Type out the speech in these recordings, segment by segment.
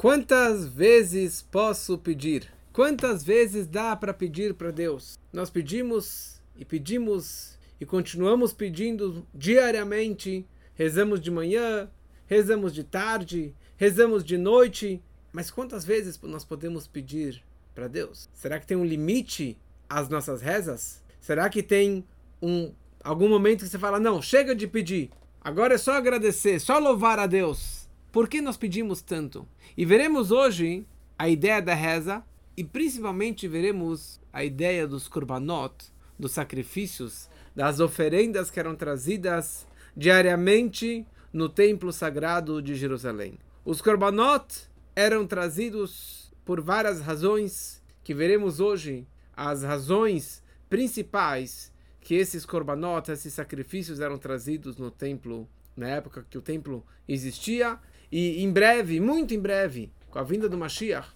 Quantas vezes posso pedir? Quantas vezes dá para pedir para Deus? Nós pedimos e pedimos e continuamos pedindo diariamente. Rezamos de manhã, rezamos de tarde, rezamos de noite. Mas quantas vezes nós podemos pedir para Deus? Será que tem um limite às nossas rezas? Será que tem um algum momento que você fala: "Não, chega de pedir. Agora é só agradecer, só louvar a Deus"? Por que nós pedimos tanto? E veremos hoje a ideia da reza e principalmente veremos a ideia dos korbanot, dos sacrifícios, das oferendas que eram trazidas diariamente no templo sagrado de Jerusalém. Os korbanot eram trazidos por várias razões que veremos hoje, as razões principais que esses korbanot, esses sacrifícios eram trazidos no templo na época que o templo existia e em breve, muito em breve, com a vinda do Mashiach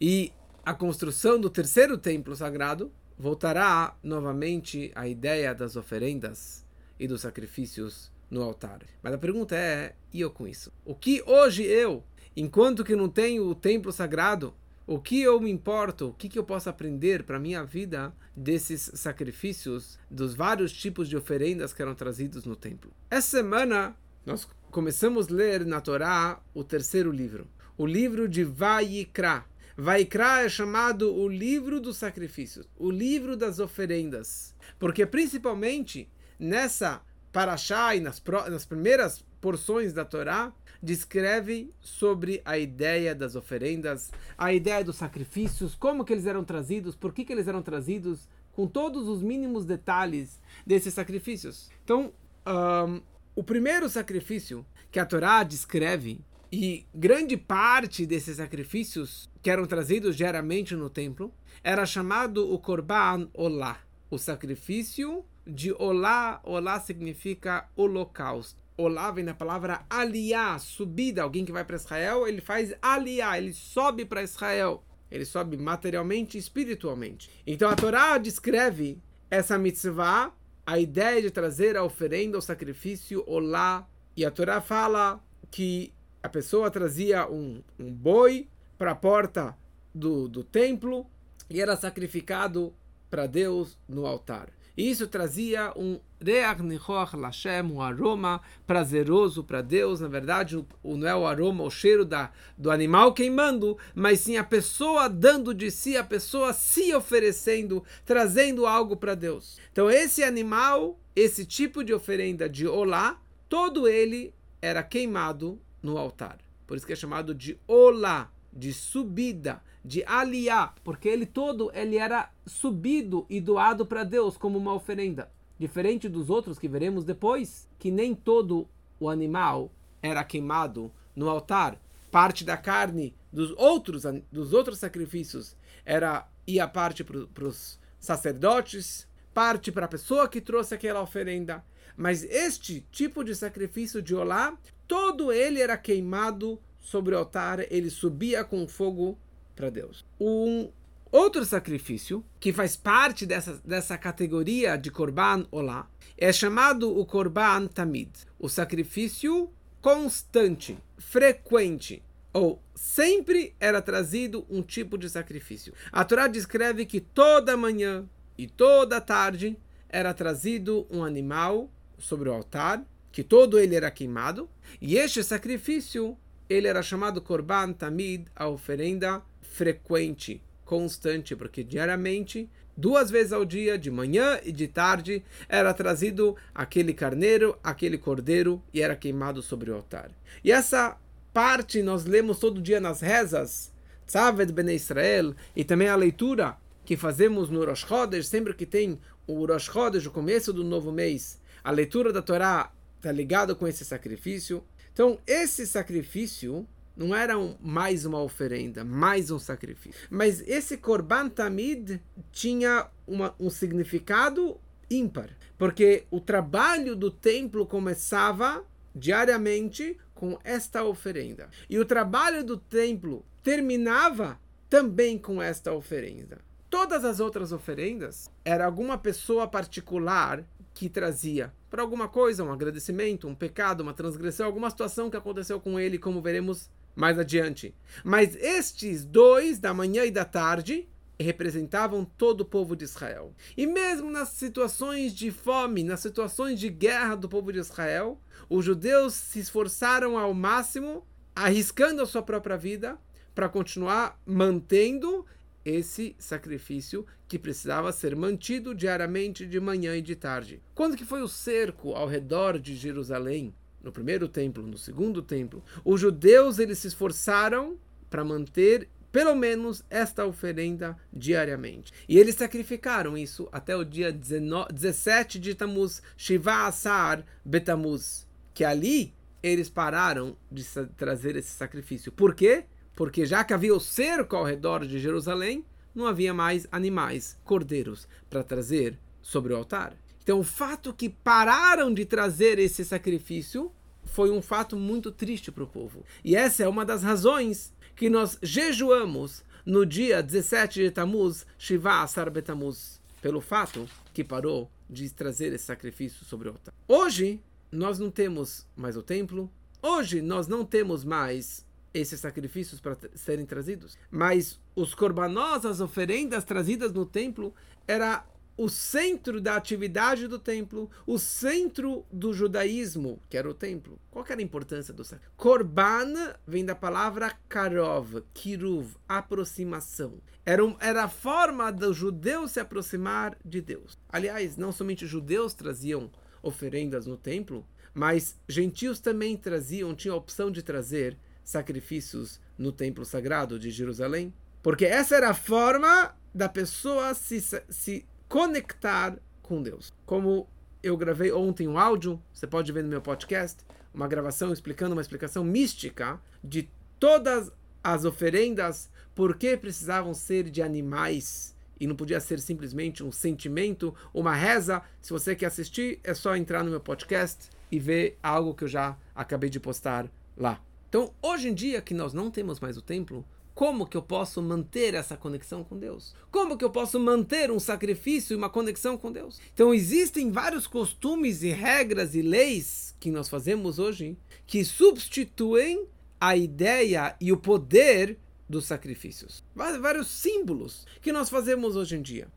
e a construção do terceiro templo sagrado, voltará novamente a ideia das oferendas e dos sacrifícios no altar. Mas a pergunta é: e eu com isso? O que hoje eu, enquanto que não tenho o templo sagrado, o que eu me importo, o que, que eu posso aprender para a minha vida desses sacrifícios, dos vários tipos de oferendas que eram trazidos no templo? Essa semana nós começamos a ler na Torá o terceiro livro, o livro de Vaikra. Vaikra é chamado o livro dos sacrifícios, o livro das oferendas, porque principalmente nessa paraxá e nas, nas primeiras porções da Torá, descreve sobre a ideia das oferendas, a ideia dos sacrifícios, como que eles eram trazidos, por que, que eles eram trazidos, com todos os mínimos detalhes desses sacrifícios. Então, um, o primeiro sacrifício que a Torá descreve, e grande parte desses sacrifícios que eram trazidos diariamente no templo, era chamado o Korban Olá, o sacrifício de Olá. Olá significa holocausto. Olá vem da palavra aliá, subida. Alguém que vai para Israel, ele faz aliá, ele sobe para Israel. Ele sobe materialmente e espiritualmente. Então a Torá descreve essa mitzvah a ideia de trazer a oferenda, o sacrifício, olá. E a Torá fala que a pessoa trazia um, um boi para a porta do, do templo e era sacrificado para Deus no altar. E isso trazia um reach nichoach lashem, um aroma prazeroso para Deus. Na verdade, o, não é o aroma, o cheiro da, do animal queimando, mas sim a pessoa dando de si, a pessoa se oferecendo, trazendo algo para Deus. Então, esse animal, esse tipo de oferenda de olá, todo ele era queimado no altar. Por isso que é chamado de olá, de subida de aliá, porque ele todo ele era subido e doado para Deus como uma oferenda. Diferente dos outros que veremos depois, que nem todo o animal era queimado no altar. Parte da carne dos outros, dos outros sacrifícios era ia parte para os sacerdotes, parte para a pessoa que trouxe aquela oferenda. Mas este tipo de sacrifício de olá, todo ele era queimado sobre o altar, ele subia com fogo para Deus. Um outro sacrifício que faz parte dessa, dessa categoria de Korban Olá é chamado o Korban Tamid, o sacrifício constante, frequente, ou sempre era trazido um tipo de sacrifício. A Torá descreve que toda manhã e toda tarde era trazido um animal sobre o altar, que todo ele era queimado, e este sacrifício ele era chamado Korban Tamid, a oferenda frequente, constante, porque diariamente, duas vezes ao dia, de manhã e de tarde, era trazido aquele carneiro, aquele cordeiro e era queimado sobre o altar. E essa parte nós lemos todo dia nas rezas, Tzaved Ben Israel, e também a leitura que fazemos no Rosh Chodesh, sempre que tem o Rosh Chodesh, o começo do novo mês, a leitura da Torá está ligado com esse sacrifício. Então, esse sacrifício não era um, mais uma oferenda, mais um sacrifício. Mas esse Korban Tamid tinha uma, um significado ímpar, porque o trabalho do templo começava diariamente com esta oferenda. E o trabalho do templo terminava também com esta oferenda. Todas as outras oferendas era alguma pessoa particular que trazia para alguma coisa, um agradecimento, um pecado, uma transgressão, alguma situação que aconteceu com ele, como veremos mais adiante. Mas estes dois, da manhã e da tarde, representavam todo o povo de Israel. E mesmo nas situações de fome, nas situações de guerra do povo de Israel, os judeus se esforçaram ao máximo, arriscando a sua própria vida, para continuar mantendo esse sacrifício que precisava ser mantido diariamente de manhã e de tarde. Quando que foi o cerco ao redor de Jerusalém? No primeiro templo, no segundo templo, os judeus eles se esforçaram para manter pelo menos esta oferenda diariamente. E eles sacrificaram isso até o dia 19, 17 de Tammuz, Shiva Asar Betamuz, que ali eles pararam de trazer esse sacrifício. Por quê? Porque já que havia o cerco ao redor de Jerusalém, não havia mais animais, cordeiros, para trazer sobre o altar. Então, o fato que pararam de trazer esse sacrifício foi um fato muito triste para o povo. E essa é uma das razões que nós jejuamos no dia 17 de Tammuz, Shiva Asar Betamuz, pelo fato que parou de trazer esse sacrifício sobre o altar. Hoje, nós não temos mais o templo, hoje nós não temos mais esses sacrifícios para serem trazidos, mas os korbanós, as oferendas trazidas no templo, era o centro da atividade do templo, o centro do judaísmo, que era o templo. Qual era a importância do sacrifício? Korban vem da palavra karov, kiruv, aproximação. Era, um, era a forma do judeu se aproximar de Deus. Aliás, não somente judeus traziam oferendas no templo, mas gentios também traziam, tinham a opção de trazer sacrifícios no templo sagrado de Jerusalém. Porque essa era a forma da pessoa se, se conectar com Deus. Como eu gravei ontem um áudio, você pode ver no meu podcast, uma gravação explicando uma explicação mística de todas as oferendas, por que precisavam ser de animais e não podia ser simplesmente um sentimento, uma reza. Se você quer assistir, é só entrar no meu podcast e ver algo que eu já acabei de postar lá. Então, hoje em dia que nós não temos mais o templo, como que eu posso manter essa conexão com Deus? Como que eu posso manter um sacrifício e uma conexão com Deus? Então existem vários costumes e regras e leis que nós fazemos hoje que substituem a ideia e o poder dos sacrifícios. Vários símbolos que nós fazemos hoje em dia.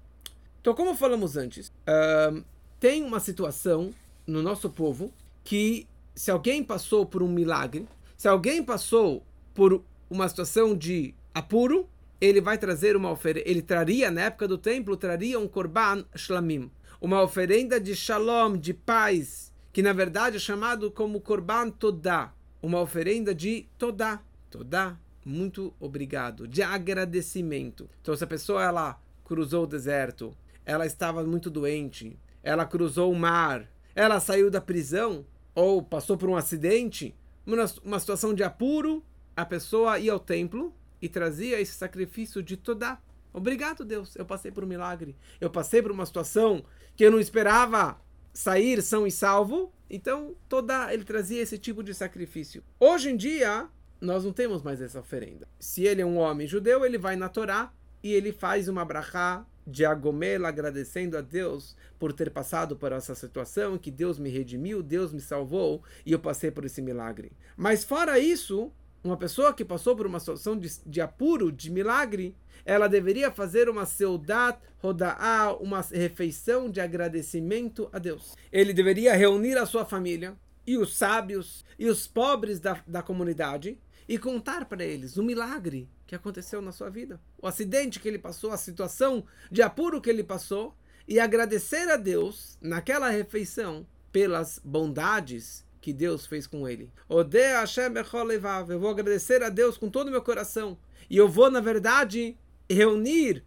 Então, como falamos antes, uh, tem uma situação no nosso povo que se alguém passou por um milagre, se alguém passou por uma situação de apuro, ele vai trazer uma oferenda, ele traria na época do templo, traria um korban shlamim, uma oferenda de shalom, de paz, que na verdade é chamado como korban todá, uma oferenda de todá, todá, muito obrigado, de agradecimento. Então se a pessoa ela cruzou o deserto, ela estava muito doente, ela cruzou o mar, ela saiu da prisão ou passou por um acidente, uma, uma situação de apuro, a pessoa ia ao templo e trazia esse sacrifício de toda. Obrigado, Deus. Eu passei por um milagre. Eu passei por uma situação que eu não esperava sair são e salvo. Então, toda ele trazia esse tipo de sacrifício. Hoje em dia, nós não temos mais essa oferenda. Se ele é um homem judeu, ele vai na Torá e ele faz uma brachá de agomela agradecendo a Deus por ter passado por essa situação, que Deus me redimiu, Deus me salvou e eu passei por esse milagre. Mas fora isso, uma pessoa que passou por uma situação de, de apuro, de milagre, ela deveria fazer uma seudat roda'ah, uma refeição de agradecimento a Deus. Ele deveria reunir a sua família e os sábios e os pobres da, da comunidade e contar para eles o milagre que aconteceu na sua vida, o acidente que ele passou, a situação de apuro que ele passou e agradecer a Deus naquela refeição pelas bondades que Deus fez com ele. Eu vou agradecer a Deus com todo o meu coração. E eu vou, na verdade, reunir,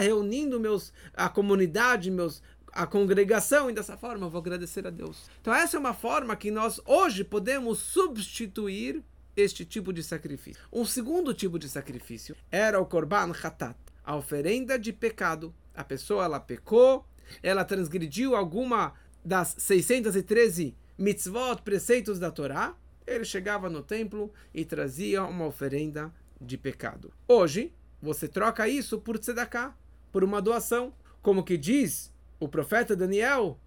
reunindo meus, a comunidade, meus, a congregação, e dessa forma eu vou agradecer a Deus. Então, essa é uma forma que nós hoje podemos substituir este tipo de sacrifício. Um segundo tipo de sacrifício era o Korban Hatat, a oferenda de pecado. A pessoa ela pecou, ela transgrediu alguma das 613 mitzvot, preceitos da Torá, ele chegava no templo e trazia uma oferenda de pecado. Hoje, você troca isso por tzedakah, por uma doação. Como que diz o profeta Daniel,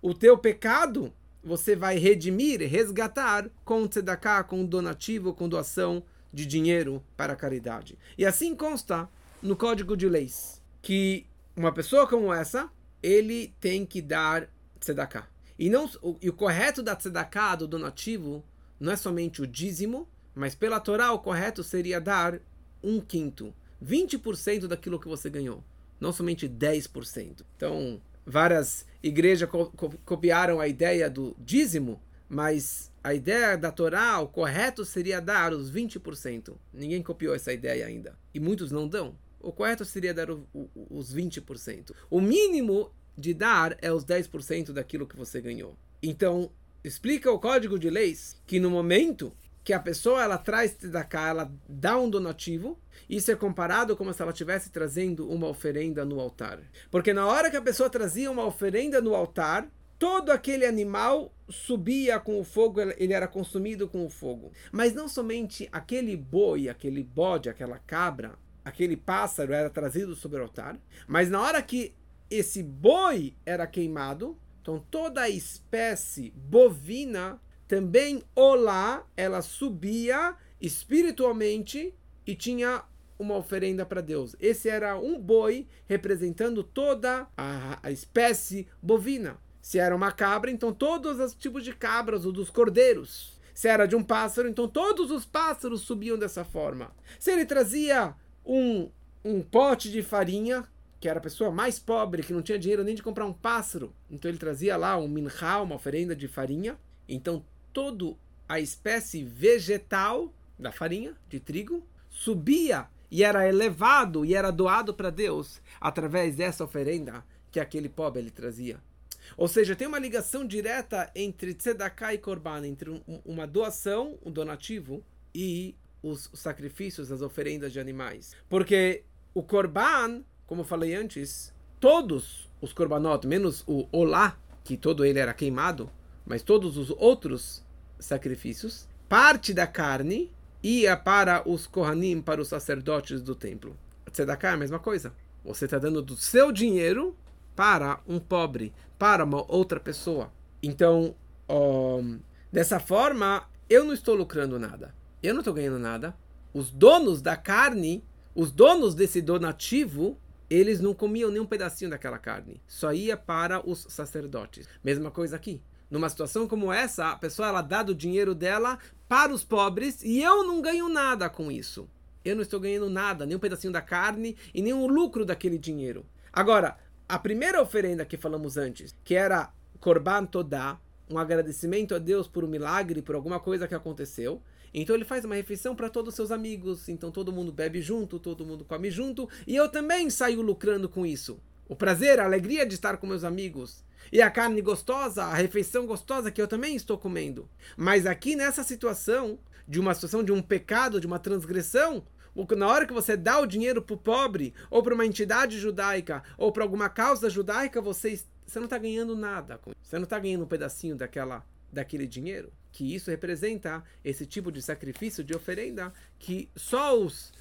o teu pecado você vai redimir, resgatar com tzedakah, com donativo, com doação de dinheiro para a caridade. E assim consta no Código de Leis que uma pessoa como essa, ele tem que dar tzedakah. E, não, o, e o correto da tzedakah, do donativo, não é somente o dízimo, mas pela Torá o correto seria dar um quinto, 20% daquilo que você ganhou, não somente 10%. Então, várias igrejas co co copiaram a ideia do dízimo, mas a ideia da Torá, o correto seria dar os 20%. Ninguém copiou essa ideia ainda. E muitos não dão. O correto seria dar o, o, os 20%. O mínimo de dar é os 10% daquilo que você ganhou. Então, explica o código de leis que no momento que a pessoa ela traz da cá, ela dá um donativo, isso é comparado como se ela estivesse trazendo uma oferenda no altar. Porque na hora que a pessoa trazia uma oferenda no altar, todo aquele animal subia com o fogo, ele era consumido com o fogo. Mas não somente aquele boi, aquele bode, aquela cabra, aquele pássaro era trazido sobre o altar, mas na hora que esse boi era queimado, então toda a espécie bovina também olá, ela subia espiritualmente e tinha uma oferenda para Deus. Esse era um boi representando toda a, a, espécie bovina. Se era uma cabra, então todos os tipos de cabras ou dos cordeiros. Se era de um pássaro, então todos os pássaros subiam dessa forma. Se ele trazia um, um pote de farinha, que era a pessoa mais pobre, que não tinha dinheiro nem de comprar um pássaro, então ele trazia lá um minhá, uma oferenda de farinha. Então toda a espécie vegetal da farinha de trigo subia e era elevado e era doado para Deus através dessa oferenda que aquele pobre ele trazia. Ou seja, tem uma ligação direta entre tzedakah e korban, entre um, uma doação, um donativo e os sacrifícios, as oferendas de animais. Porque o korban, como falei antes, todos os korbanot, menos o olá, que todo ele era queimado, mas todos os outros sacrifícios, parte da carne ia para os Kohanim, para os sacerdotes do templo. Tzedakah é a mesma coisa. Você está dando do seu dinheiro para um pobre, para uma outra pessoa. Então, um, dessa forma, eu não estou lucrando nada. Eu não estou ganhando nada. Os donos da carne, os donos desse donativo, eles não comiam nem um pedacinho daquela carne. Só ia para os sacerdotes. Mesma coisa aqui numa situação como essa, a pessoa ela dá do dinheiro dela para os pobres e eu não ganho nada com isso. Eu não estou ganhando nada, nem um pedacinho da carne e nem o lucro daquele dinheiro. Agora, a primeira oferenda que falamos antes, que era Korban Todá, um agradecimento a Deus por um milagre, por alguma coisa que aconteceu. Então ele faz uma refeição para todos os seus amigos, então todo mundo bebe junto, todo mundo come junto, e eu também saio lucrando com isso. O prazer, a alegria de estar com meus amigos, e a carne gostosa, a refeição gostosa que eu também estou comendo. Mas aqui nessa situação, de uma situação de um pecado, de uma transgressão, na hora que você dá o dinheiro para o pobre, ou para uma entidade judaica, ou para alguma causa judaica, você, você não está ganhando nada. Você não está ganhando um pedacinho daquela, daquele dinheiro. Que isso representa esse tipo de sacrifício, de oferenda, que só os,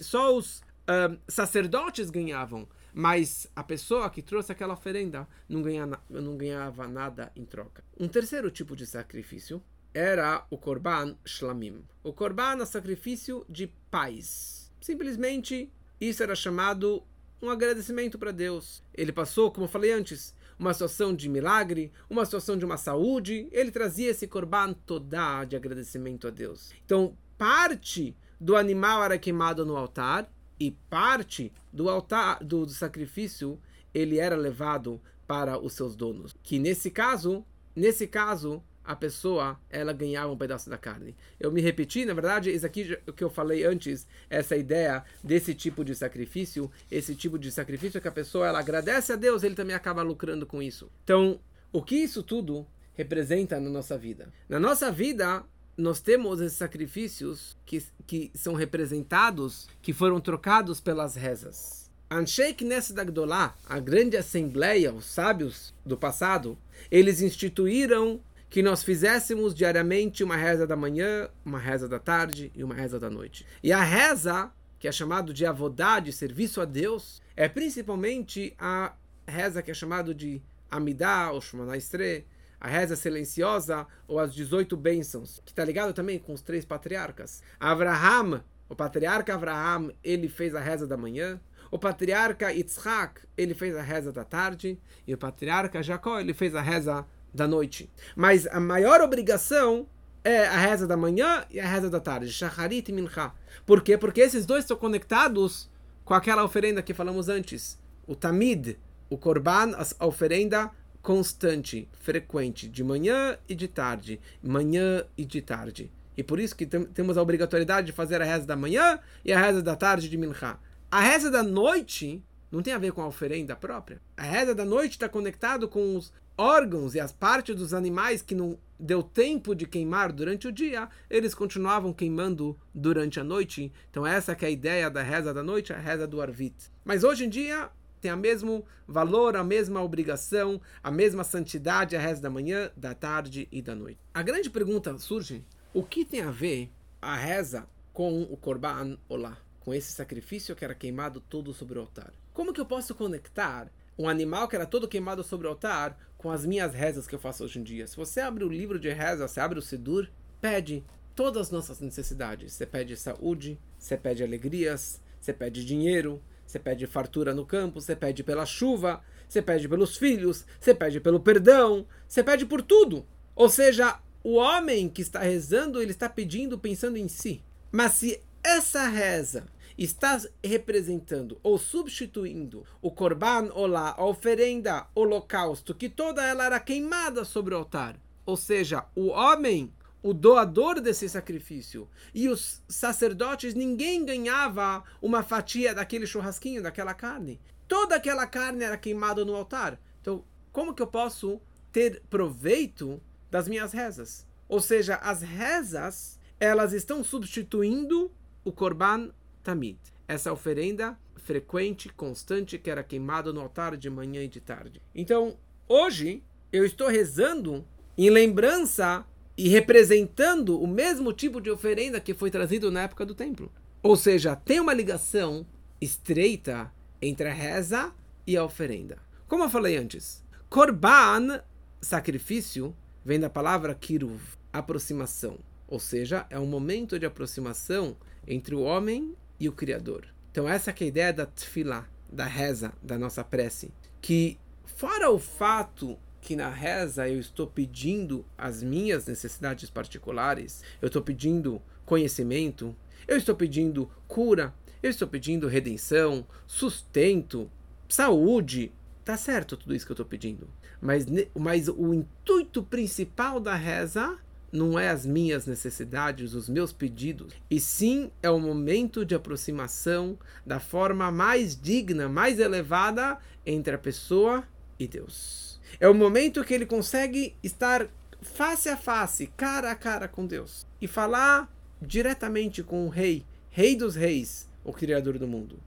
só os uh, sacerdotes ganhavam mas a pessoa que trouxe aquela oferenda não ganhava, não ganhava nada em troca. Um terceiro tipo de sacrifício era o Korban Shlamim. O Korban é sacrifício de paz. Simplesmente isso era chamado um agradecimento para Deus. Ele passou, como eu falei antes, uma situação de milagre, uma situação de uma saúde, ele trazia esse Korban toda de agradecimento a Deus. Então, parte do animal era queimado no altar e parte do altar do, do sacrifício ele era levado para os seus donos. Que nesse caso, nesse caso, a pessoa ela ganhava um pedaço da carne. Eu me repeti, na verdade, isso aqui o que eu falei antes, essa ideia desse tipo de sacrifício, esse tipo de sacrifício que a pessoa ela agradece a Deus, ele também acaba lucrando com isso. Então, o que isso tudo representa na nossa vida? Na nossa vida, nós temos esses sacrifícios que, que são representados, que foram trocados pelas rezas. Anshei Knesset Agdolá, a grande assembleia, os sábios do passado, eles instituíram que nós fizéssemos diariamente uma reza da manhã, uma reza da tarde e uma reza da noite. E a reza, que é chamado de avodá, de serviço a Deus, é principalmente a reza que é chamado de Amidah, ou Shemana Estre, a reza silenciosa ou as 18 bênçãos, que está ligado também com os três patriarcas. Abraham, o patriarca Abraham, ele fez a reza da manhã. O patriarca Yitzhak, ele fez a reza da tarde. E o patriarca Jacó, ele fez a reza da noite. Mas a maior obrigação é a reza da manhã e a reza da tarde, Shacharit e Mincha. Por quê? Porque esses dois estão conectados com aquela oferenda que falamos antes. O Tamid, o Korban, a oferenda constante, frequente, de manhã e de tarde, manhã e de tarde. E por isso que tem, temos a obrigatoriedade de fazer a reza da manhã e a reza da tarde de Mincha. A reza da noite não tem a ver com a oferenda própria. A reza da noite está conectado com os órgãos e as partes dos animais que não deu tempo de queimar durante o dia, eles continuavam queimando durante a noite. Então essa é a ideia da reza da noite, a reza do Arvit. Mas hoje em dia tem o mesmo valor, a mesma obrigação, a mesma santidade a reza da manhã, da tarde e da noite. A grande pergunta surge, o que tem a ver a reza com o Korban Olá? Com esse sacrifício que era queimado todo sobre o altar. Como que eu posso conectar um animal que era todo queimado sobre o altar com as minhas rezas que eu faço hoje em dia. Se você abre o livro de reza, você abre o Sidur, pede todas as nossas necessidades. Você pede saúde, você pede alegrias, você pede dinheiro, você pede fartura no campo, você pede pela chuva, você pede pelos filhos, você pede pelo perdão, você pede por tudo. Ou seja, o homem que está rezando, ele está pedindo pensando em si. Mas se essa reza está representando ou substituindo o Korban Olá, a oferenda holocausto, que toda ela era queimada sobre o altar. Ou seja, o homem, o doador desse sacrifício, e os sacerdotes, ninguém ganhava uma fatia daquele churrasquinho, daquela carne. Toda aquela carne era queimada no altar. Então, como que eu posso ter proveito das minhas rezas? Ou seja, as rezas, elas estão substituindo o Korban tamid. Essa oferenda frequente, constante, que era queimada no altar de manhã e de tarde. Então, hoje, eu estou rezando em lembrança e representando o mesmo tipo de oferenda que foi trazido na época do templo. Ou seja, tem uma ligação estreita entre a reza e a oferenda. Como eu falei antes, korban, sacrifício, vem da palavra kiruv, aproximação. Ou seja, é um momento de aproximação entre o homem e o Criador. Então essa é a ideia da tefilá, da reza, da nossa prece. Que fora o fato que na reza eu estou pedindo as minhas necessidades particulares, eu estou pedindo conhecimento, eu estou pedindo cura, eu estou pedindo redenção, sustento, saúde. Tá certo tudo isso que eu estou pedindo. Mas, mas o intuito principal da reza não é as minhas necessidades, os meus pedidos, e sim é o momento de aproximação da forma mais digna, mais elevada entre a pessoa e Deus. É o momento que ele consegue estar face a face, cara a cara com Deus e falar diretamente com o rei, rei dos reis, o criador do mundo.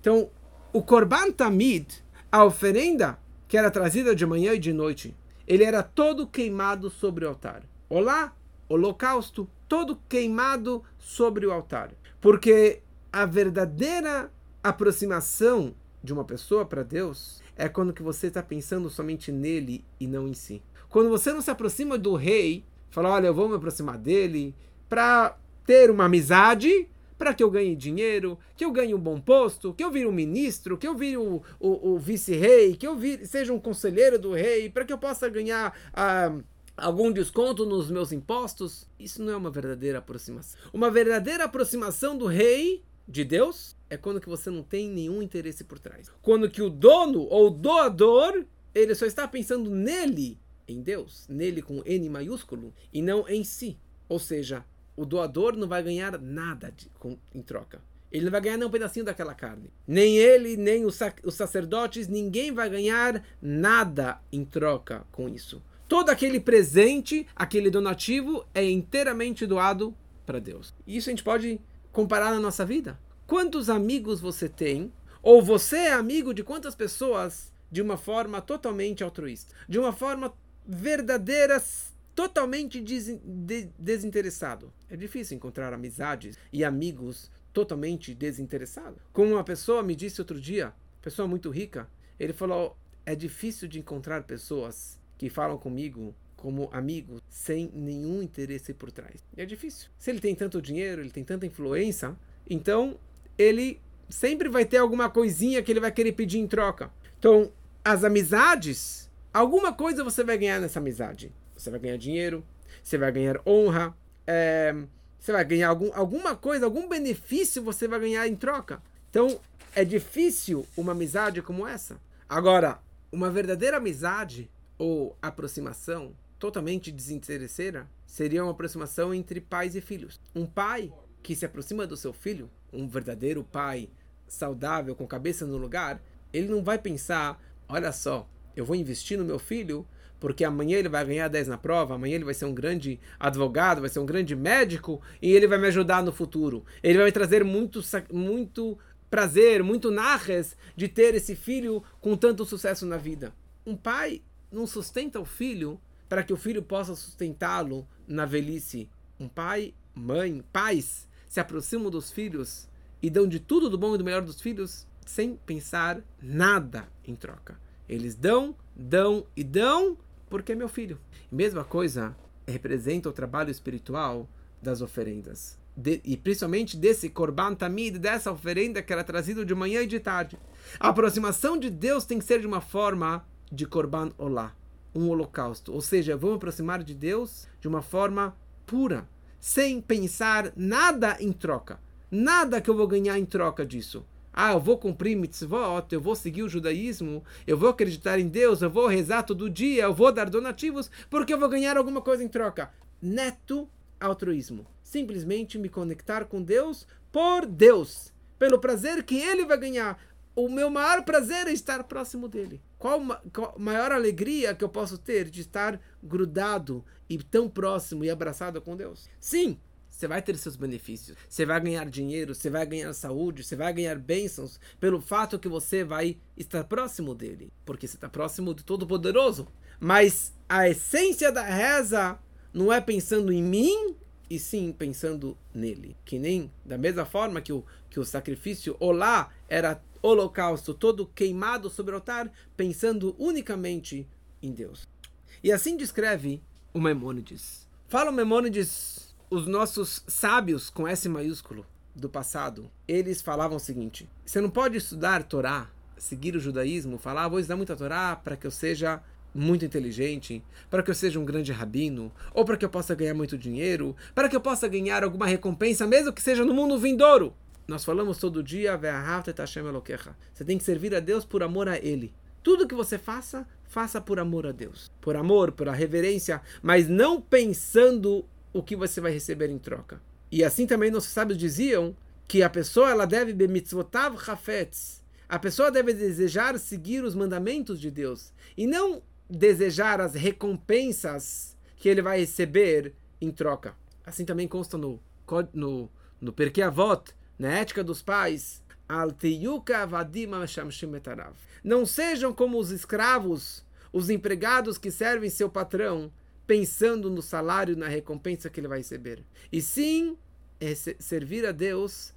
Então, o Korban Tamid, a oferenda que era trazida de manhã e de noite, ele era todo queimado sobre o altar. Olá, holocausto, todo queimado sobre o altar. Porque a verdadeira aproximação de uma pessoa para Deus é quando que você está pensando somente nele e não em si. Quando você não se aproxima do rei, fala, olha, eu vou me aproximar dele para ter uma amizade, para que eu ganhe dinheiro, que eu ganhe um bom posto, que eu vire um ministro, que eu vire o, o, o vice-rei, que eu vire, seja um conselheiro do rei, para que eu possa ganhar a. Uh, algum desconto nos meus impostos, isso não é uma verdadeira aproximação. Uma verdadeira aproximação do rei de Deus é quando que você não tem nenhum interesse por trás. Quando que o dono ou doador, ele só está pensando nele, em Deus, nele com N maiúsculo, e não em si. Ou seja, o doador não vai ganhar nada de, com, em troca. Ele não vai ganhar nem um pedacinho daquela carne. Nem ele, nem os, sac, os sacerdotes, ninguém vai ganhar nada em troca com isso todo aquele presente, aquele donativo é inteiramente doado para Deus. E isso a gente pode comparar na nossa vida. Quantos amigos você tem? Ou você é amigo de quantas pessoas de uma forma totalmente altruísta? De uma forma verdadeira, totalmente des de desinteressado. É difícil encontrar amizades e amigos totalmente desinteressados. Como uma pessoa me disse outro dia, pessoa muito rica, ele falou: é difícil de encontrar pessoas que falam comigo como amigo, sem nenhum interesse por trás. E é difícil. Se ele tem tanto dinheiro, ele tem tanta influência, então ele sempre vai ter alguma coisinha que ele vai querer pedir em troca. Então, as amizades, alguma coisa você vai ganhar nessa amizade. Você vai ganhar dinheiro, você vai ganhar honra, é, você vai ganhar algum, alguma coisa, algum benefício você vai ganhar em troca. Então, é difícil uma amizade como essa. Agora, uma verdadeira amizade ou aproximação totalmente desinteresseira seria uma aproximação entre pais e filhos. Um pai que se aproxima do seu filho, um verdadeiro pai saudável, com cabeça no lugar, ele não vai pensar, olha só, eu vou investir no meu filho porque amanhã ele vai ganhar 10 na prova, amanhã ele vai ser um grande advogado, vai ser um grande médico e ele vai me ajudar no futuro. Ele vai me trazer muito, muito prazer, muito narres de ter esse filho com tanto sucesso na vida. Um pai não sustenta o filho para que o filho possa sustentá-lo na velhice. Um pai, mãe, pais se aproximam dos filhos e dão de tudo do bom e do melhor dos filhos sem pensar nada em troca. Eles dão, dão e dão porque é meu filho. Mesma coisa representa o trabalho espiritual das oferendas de, e principalmente desse Korban Tamid, dessa oferenda que era trazida de manhã e de tarde. A aproximação de Deus tem que ser de uma forma de Korban Olá, um holocausto. Ou seja, vamos aproximar de Deus de uma forma pura, sem pensar nada em troca. Nada que eu vou ganhar em troca disso. Ah, eu vou cumprir mitzvot, eu vou seguir o judaísmo, eu vou acreditar em Deus, eu vou rezar todo dia, eu vou dar donativos, porque eu vou ganhar alguma coisa em troca. Neto altruísmo. Simplesmente me conectar com Deus por Deus, pelo prazer que Ele vai ganhar. O meu maior prazer é estar próximo dele. Qual, a maior alegria que eu posso ter de estar grudado e tão próximo e abraçado com Deus? Sim, você vai ter seus benefícios. Você vai ganhar dinheiro, você vai ganhar saúde, você vai ganhar bênçãos pelo fato que você vai estar próximo dele, porque você está próximo do Todo-Poderoso. Mas a essência da reza não é pensando em mim, e sim pensando nele. Que nem da mesma forma que o, que o sacrifício olá era holocausto todo queimado sobre o altar, pensando unicamente em Deus. E assim descreve o Memônides. Fala o Memônides, os nossos sábios com S maiúsculo do passado, eles falavam o seguinte: você não pode estudar Torá, seguir o judaísmo, falar, ah, vou estudar muita Torá para que eu seja muito inteligente, para que eu seja um grande rabino, ou para que eu possa ganhar muito dinheiro, para que eu possa ganhar alguma recompensa, mesmo que seja no mundo vindouro. Nós falamos todo dia, você tem que servir a Deus por amor a Ele. Tudo que você faça, faça por amor a Deus. Por amor, por a reverência, mas não pensando o que você vai receber em troca. E assim também nossos sábios diziam que a pessoa ela deve bemitzvotav chafetz. A pessoa deve desejar seguir os mandamentos de Deus e não desejar as recompensas que ele vai receber em troca. Assim também consta no, no, no Perkei Avot, na ética dos pais, não sejam como os escravos, os empregados que servem seu patrão, pensando no salário, na recompensa que ele vai receber. E sim, é servir a Deus,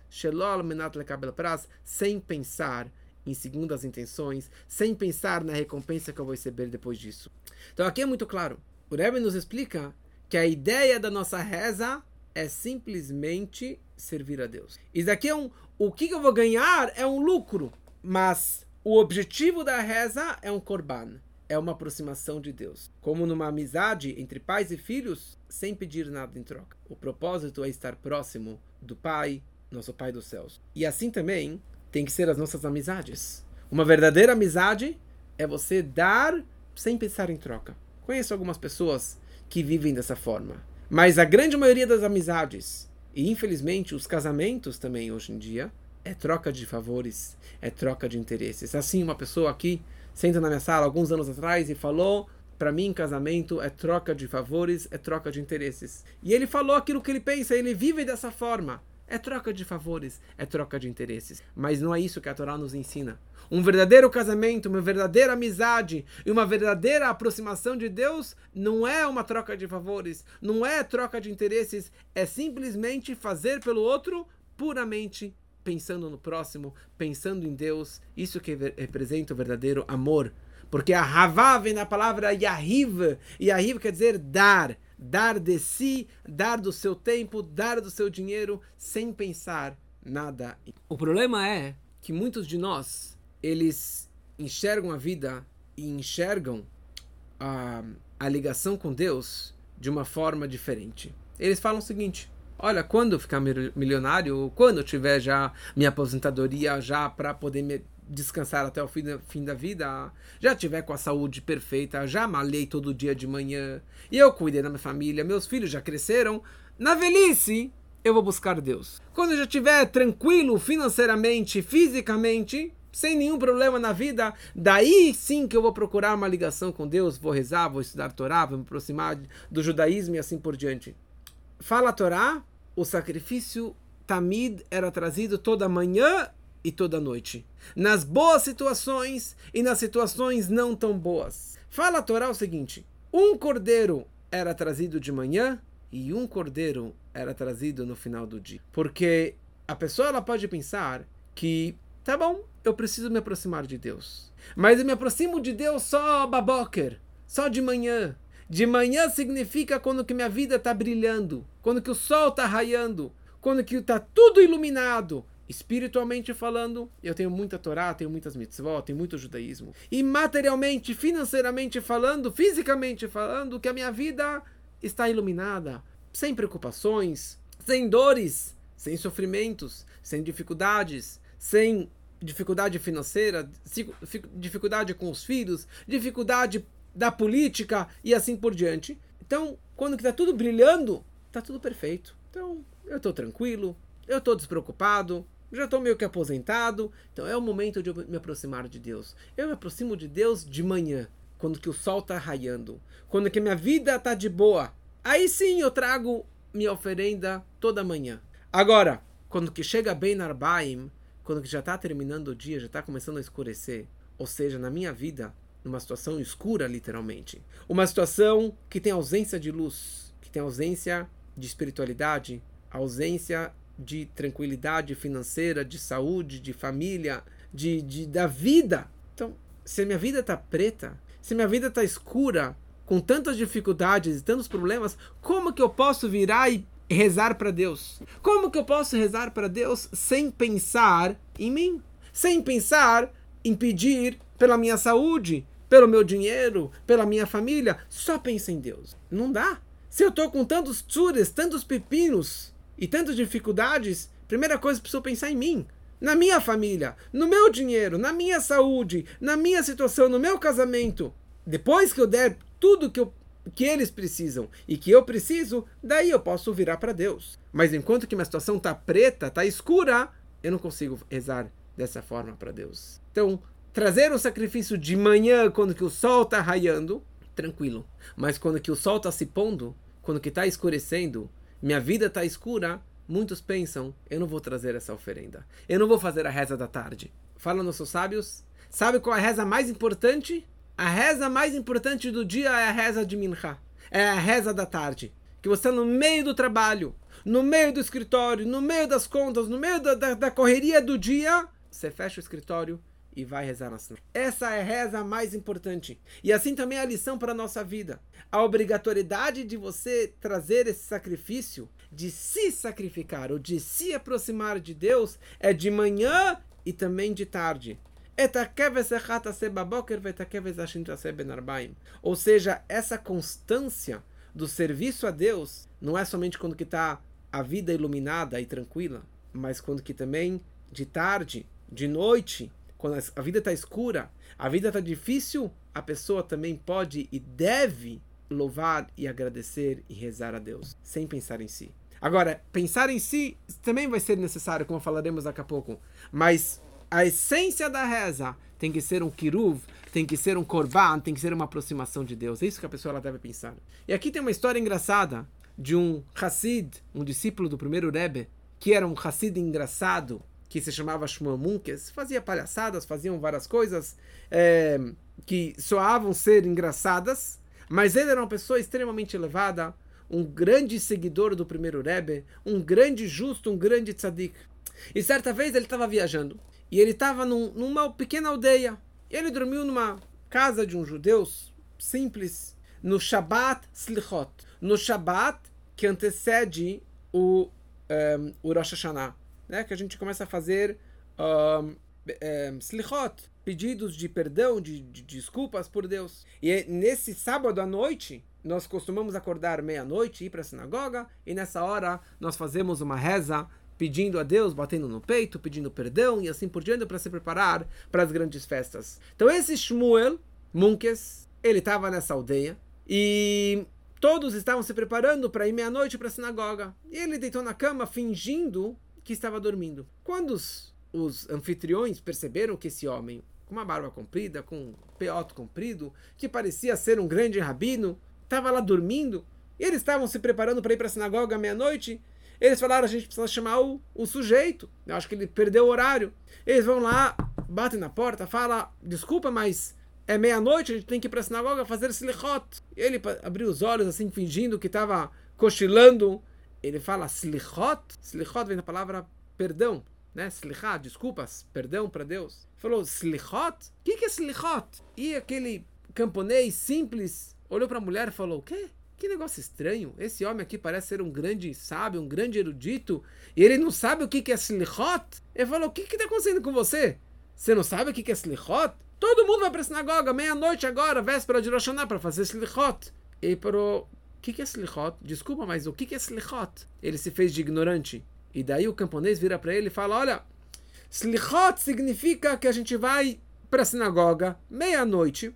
sem pensar em segundas intenções, sem pensar na recompensa que eu vou receber depois disso. Então aqui é muito claro. O Rebbe nos explica que a ideia da nossa reza é simplesmente servir a Deus. Isso daqui é um. O que eu vou ganhar é um lucro, mas o objetivo da reza é um korban, é uma aproximação de Deus. Como numa amizade entre pais e filhos, sem pedir nada em troca. O propósito é estar próximo do Pai, nosso Pai dos céus. E assim também tem que ser as nossas amizades. Uma verdadeira amizade é você dar sem pensar em troca. Conheço algumas pessoas que vivem dessa forma. Mas a grande maioria das amizades, e infelizmente os casamentos também hoje em dia, é troca de favores, é troca de interesses. Assim, uma pessoa aqui senta na minha sala alguns anos atrás e falou para mim casamento é troca de favores, é troca de interesses. E ele falou aquilo que ele pensa, ele vive dessa forma. É troca de favores, é troca de interesses. Mas não é isso que a Torá nos ensina. Um verdadeiro casamento, uma verdadeira amizade e uma verdadeira aproximação de Deus não é uma troca de favores, não é troca de interesses, é simplesmente fazer pelo outro puramente pensando no próximo, pensando em Deus. Isso que representa o verdadeiro amor. Porque a Havá vem da palavra Yahiv. Yahiv quer dizer dar. Dar de si, dar do seu tempo, dar do seu dinheiro, sem pensar nada. O problema é que muitos de nós, eles enxergam a vida e enxergam a, a ligação com Deus de uma forma diferente. Eles falam o seguinte: olha, quando eu ficar milionário, quando eu tiver já minha aposentadoria já para poder me descansar até o fim da, fim da vida, já tiver com a saúde perfeita, já malhei todo dia de manhã, e eu cuidei da minha família, meus filhos já cresceram, na velhice eu vou buscar Deus. Quando eu já estiver tranquilo financeiramente, fisicamente, sem nenhum problema na vida, daí sim que eu vou procurar uma ligação com Deus, vou rezar, vou estudar Torá, vou me aproximar do judaísmo e assim por diante. Fala a Torá, o sacrifício Tamid era trazido toda manhã e toda noite. Nas boas situações e nas situações não tão boas. Fala a Torá o seguinte: um cordeiro era trazido de manhã e um cordeiro era trazido no final do dia. Porque a pessoa ela pode pensar que, tá bom, eu preciso me aproximar de Deus. Mas eu me aproximo de Deus só baboker, só de manhã. De manhã significa quando que minha vida está brilhando, quando que o sol está raiando, quando que está tudo iluminado. Espiritualmente falando, eu tenho muita Torá, tenho muitas mitzvot, tenho muito judaísmo. E materialmente, financeiramente falando, fisicamente falando, que a minha vida está iluminada, sem preocupações, sem dores, sem sofrimentos, sem dificuldades, sem dificuldade financeira, dificuldade com os filhos, dificuldade da política e assim por diante. Então, quando está tudo brilhando, está tudo perfeito. Então, eu estou tranquilo, eu estou despreocupado, já estou meio que aposentado, então é o momento de eu me aproximar de Deus. Eu me aproximo de Deus de manhã, quando que o sol está raiando, quando que minha vida está de boa. Aí sim eu trago minha oferenda toda manhã. Agora, quando que chega bem Narbaim, quando que já está terminando o dia, já está começando a escurecer, ou seja, na minha vida, numa situação escura, literalmente, uma situação que tem ausência de luz, que tem ausência de espiritualidade, ausência de tranquilidade financeira, de saúde, de família, de, de da vida. Então, se a minha vida está preta, se minha vida está escura, com tantas dificuldades e tantos problemas, como que eu posso virar e rezar para Deus? Como que eu posso rezar para Deus sem pensar em mim? Sem pensar em pedir pela minha saúde, pelo meu dinheiro, pela minha família? Só pensa em Deus. Não dá. Se eu estou com tantos tsures, tantos pepinos, e tantas dificuldades, primeira coisa que preciso pensar em mim, na minha família, no meu dinheiro, na minha saúde, na minha situação, no meu casamento. Depois que eu der tudo que, eu, que eles precisam e que eu preciso, daí eu posso virar para Deus. Mas enquanto que minha situação está preta, está escura, eu não consigo rezar dessa forma para Deus. Então, trazer o sacrifício de manhã, quando que o sol está raiando, tranquilo. Mas quando que o sol está se pondo, quando que está escurecendo, minha vida está escura, muitos pensam, eu não vou trazer essa oferenda. Eu não vou fazer a reza da tarde. Fala nossos sábios. Sabe qual é a reza mais importante? A reza mais importante do dia é a reza de Minha. É a reza da tarde. Que você está no meio do trabalho, no meio do escritório, no meio das contas, no meio da, da, da correria do dia. Você fecha o escritório e vai rezar na Sunnah. Essa é a reza mais importante. E assim também é a lição para a nossa vida. A obrigatoriedade de você trazer esse sacrifício, de se sacrificar ou de se aproximar de Deus, é de manhã e também de tarde. Ou seja, essa constância do serviço a Deus não é somente quando que está a vida iluminada e tranquila, mas quando que também de tarde, de noite, quando a vida está escura, a vida está difícil, a pessoa também pode e deve louvar e agradecer e rezar a Deus, sem pensar em si. Agora, pensar em si também vai ser necessário, como falaremos daqui a pouco, mas a essência da reza tem que ser um kiruv, tem que ser um korban, tem que ser uma aproximação de Deus. É isso que a pessoa ela deve pensar. E aqui tem uma história engraçada de um Hassid, um discípulo do primeiro Rebbe, que era um Hassid engraçado, que se chamava Shmuel Munkes, fazia palhaçadas, faziam várias coisas é, que soavam ser engraçadas, mas ele era uma pessoa extremamente elevada, um grande seguidor do primeiro Rebbe, um grande justo, um grande tzadik. E certa vez ele estava viajando, e ele estava num, numa pequena aldeia, ele dormiu numa casa de um judeu simples, no Shabbat Slichot, no Shabbat que antecede o, um, o Rosh Hashanah, né? que a gente começa a fazer um, um, Slichot, pedidos de perdão, de, de, desculpas por Deus. E nesse sábado à noite, nós costumamos acordar meia-noite, ir para a sinagoga, e nessa hora nós fazemos uma reza pedindo a Deus, batendo no peito, pedindo perdão e assim por diante para se preparar para as grandes festas. Então esse Shmuel Munkes, ele estava nessa aldeia e todos estavam se preparando para ir meia-noite para a sinagoga. E ele deitou na cama fingindo que estava dormindo. Quando os, os anfitriões perceberam que esse homem, com uma barba comprida, com um peoto comprido, que parecia ser um grande rabino, estava lá dormindo, e eles estavam se preparando para ir para a sinagoga meia-noite, eles falaram, a gente precisa chamar o, o sujeito. Eu acho que ele perdeu o horário. Eles vão lá, batem na porta, falam, desculpa, mas é meia-noite, a gente tem que ir para a sinagoga fazer slichot. Ele abriu os olhos assim, fingindo que estava cochilando. Ele fala slichot. Slichot vem da palavra perdão, né? Slichot, desculpas, perdão para Deus. Falou slichot? O que, que é slichot? E aquele camponês simples olhou para a mulher e falou: o quê? Que negócio estranho. Esse homem aqui parece ser um grande sábio, um grande erudito, e ele não sabe o que é slichot? Ele falou: O que está acontecendo com você? Você não sabe o que é slichot? Todo mundo vai para a sinagoga, meia-noite agora, véspera de Rosh para fazer slichot. E parou: O que é slichot? Desculpa, mas o que é slichot? Ele se fez de ignorante. E daí o camponês vira para ele e fala: Olha, slichot significa que a gente vai para a sinagoga, meia-noite,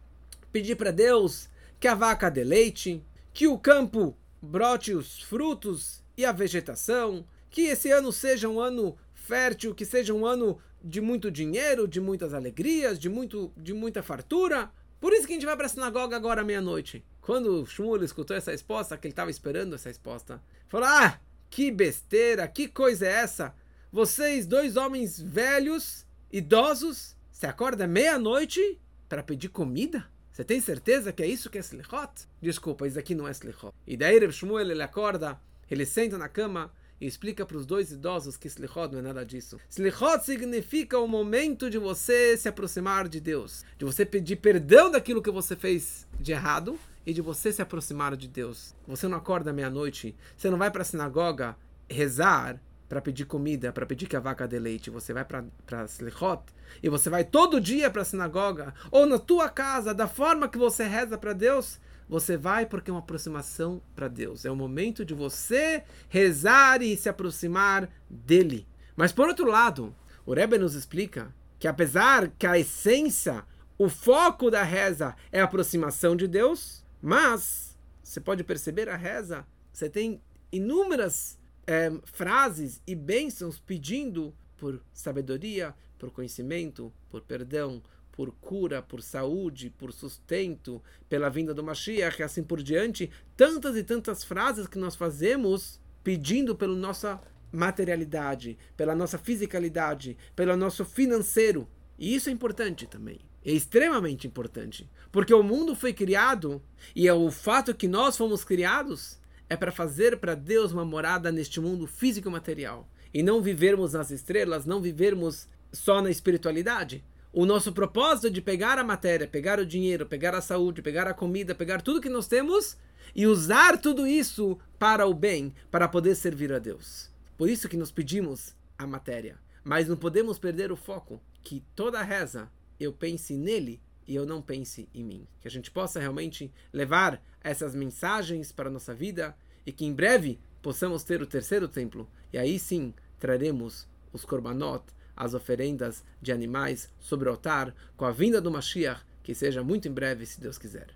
pedir para Deus que a vaca dê leite que o campo brote os frutos e a vegetação, que esse ano seja um ano fértil, que seja um ano de muito dinheiro, de muitas alegrias, de, muito, de muita fartura. Por isso que a gente vai para a sinagoga agora meia-noite. Quando Shmuel escutou essa resposta, que ele estava esperando essa resposta, falou: Ah, que besteira, que coisa é essa? Vocês, dois homens velhos, idosos, se acorda meia-noite para pedir comida? Você tem certeza que é isso que é slichot? Desculpa, isso aqui não é slichot. E daí Reb Shmuel, ele acorda, ele senta na cama e explica para os dois idosos que slichot não é nada disso. Slichot significa o momento de você se aproximar de Deus, de você pedir perdão daquilo que você fez de errado e de você se aproximar de Deus. Você não acorda meia-noite, você não vai para a sinagoga rezar para pedir comida, para pedir que a vaca dê leite. Você vai para Slichot e você vai todo dia para a sinagoga ou na tua casa, da forma que você reza para Deus. Você vai porque é uma aproximação para Deus. É o momento de você rezar e se aproximar dele. Mas por outro lado, o Rebbe nos explica que apesar que a essência, o foco da reza é a aproximação de Deus, mas você pode perceber a reza, você tem inúmeras é, frases e bênçãos pedindo por sabedoria, por conhecimento, por perdão, por cura, por saúde, por sustento, pela vinda do Mashiach e assim por diante. Tantas e tantas frases que nós fazemos pedindo pela nossa materialidade, pela nossa fisicalidade, pelo nosso financeiro. E isso é importante também. É extremamente importante. Porque o mundo foi criado e é o fato que nós fomos criados é para fazer para Deus uma morada neste mundo físico e material. E não vivermos nas estrelas, não vivermos só na espiritualidade. O nosso propósito de pegar a matéria, pegar o dinheiro, pegar a saúde, pegar a comida, pegar tudo que nós temos e usar tudo isso para o bem, para poder servir a Deus. Por isso que nós pedimos a matéria. Mas não podemos perder o foco, que toda reza eu pense nele e eu não pense em mim. Que a gente possa realmente levar essas mensagens para a nossa vida e que em breve possamos ter o terceiro templo. E aí sim traremos os korbanot, as oferendas de animais sobre o altar, com a vinda do Mashiach, que seja muito em breve, se Deus quiser.